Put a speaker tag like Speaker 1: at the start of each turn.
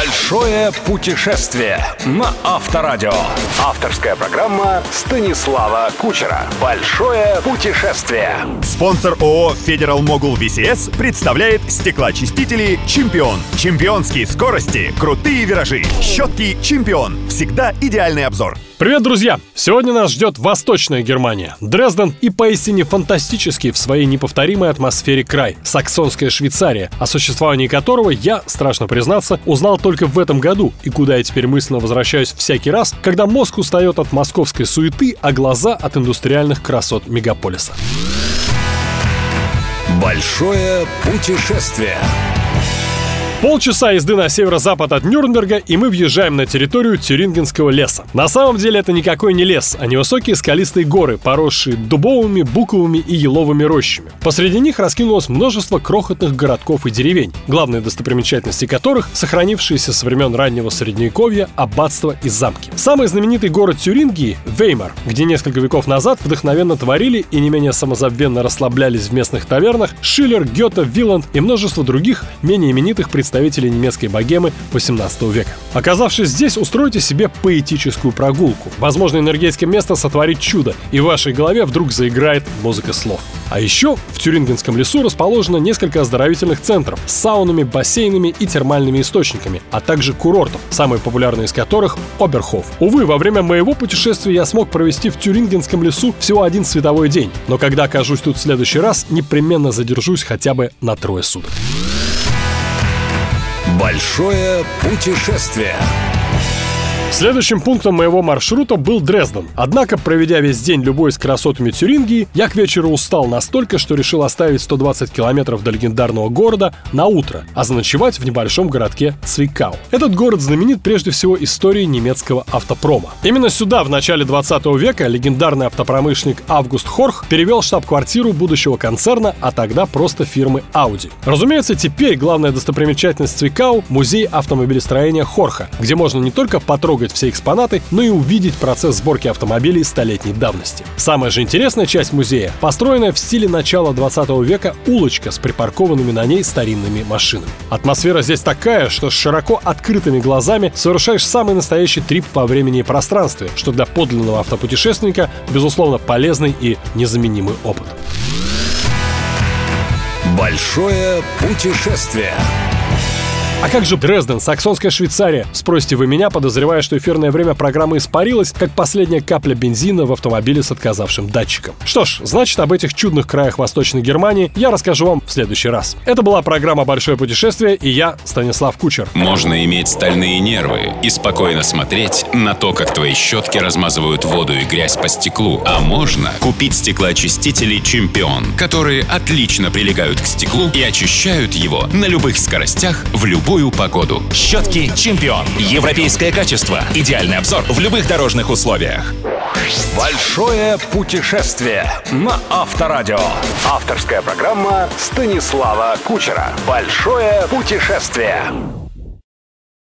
Speaker 1: Большое путешествие на Авторадио. Авторская программа Станислава Кучера. Большое путешествие.
Speaker 2: Спонсор ООО «Федерал Могул VCS» представляет стеклоочистители «Чемпион». Чемпионские скорости, крутые виражи, щетки «Чемпион». Всегда идеальный обзор.
Speaker 3: Привет, друзья! Сегодня нас ждет Восточная Германия, Дрезден и поистине фантастический в своей неповторимой атмосфере край – Саксонская Швейцария, о существовании которого я, страшно признаться, узнал только в этом году и куда я теперь мысленно возвращаюсь всякий раз, когда мозг устает от московской суеты, а глаза от индустриальных красот мегаполиса.
Speaker 1: Большое путешествие.
Speaker 3: Полчаса езды на северо-запад от Нюрнберга, и мы въезжаем на территорию Тюрингенского леса. На самом деле это никакой не лес, а невысокие скалистые горы, поросшие дубовыми, буковыми и еловыми рощами. Посреди них раскинулось множество крохотных городков и деревень, главные достопримечательности которых — сохранившиеся со времен раннего средневековья аббатства и замки. Самый знаменитый город Тюрингии — Веймар, где несколько веков назад вдохновенно творили и не менее самозабвенно расслаблялись в местных тавернах Шиллер, Гёте, Виланд и множество других менее именитых представителей представителей немецкой богемы 18 века. Оказавшись здесь, устройте себе поэтическую прогулку. Возможно, энергетское место сотворит чудо, и в вашей голове вдруг заиграет музыка слов. А еще в Тюрингенском лесу расположено несколько оздоровительных центров с саунами, бассейнами и термальными источниками, а также курортов, самый популярный из которых – Оберхоф. Увы, во время моего путешествия я смог провести в Тюрингенском лесу всего один световой день, но когда окажусь тут в следующий раз, непременно задержусь хотя бы на трое суток.
Speaker 1: Большое путешествие.
Speaker 3: Следующим пунктом моего маршрута был Дрезден. Однако, проведя весь день любой с красотами Тюрингии, я к вечеру устал настолько, что решил оставить 120 километров до легендарного города на утро, а заночевать в небольшом городке Цвикау. Этот город знаменит прежде всего историей немецкого автопрома. Именно сюда в начале 20 века легендарный автопромышленник Август Хорх перевел штаб-квартиру будущего концерна, а тогда просто фирмы Audi. Разумеется, теперь главная достопримечательность Цвикау – музей автомобилестроения Хорха, где можно не только потрогать потрогать все экспонаты, но и увидеть процесс сборки автомобилей столетней давности. Самая же интересная часть музея – построенная в стиле начала 20 века улочка с припаркованными на ней старинными машинами. Атмосфера здесь такая, что с широко открытыми глазами совершаешь самый настоящий трип во времени и пространстве, что для подлинного автопутешественника, безусловно, полезный и незаменимый опыт.
Speaker 1: Большое путешествие.
Speaker 3: А как же Дрезден, саксонская Швейцария? Спросите вы меня, подозревая, что эфирное время программы испарилось, как последняя капля бензина в автомобиле с отказавшим датчиком. Что ж, значит, об этих чудных краях Восточной Германии я расскажу вам в следующий раз. Это была программа «Большое путешествие» и я, Станислав Кучер.
Speaker 4: Можно иметь стальные нервы и спокойно смотреть на то, как твои щетки размазывают воду и грязь по стеклу. А можно купить стеклоочистители «Чемпион», которые отлично прилегают к стеклу и очищают его на любых скоростях в любом любую погоду.
Speaker 5: Щетки «Чемпион». Европейское качество. Идеальный обзор в любых дорожных условиях.
Speaker 1: Большое путешествие на Авторадио. Авторская программа Станислава Кучера. Большое путешествие.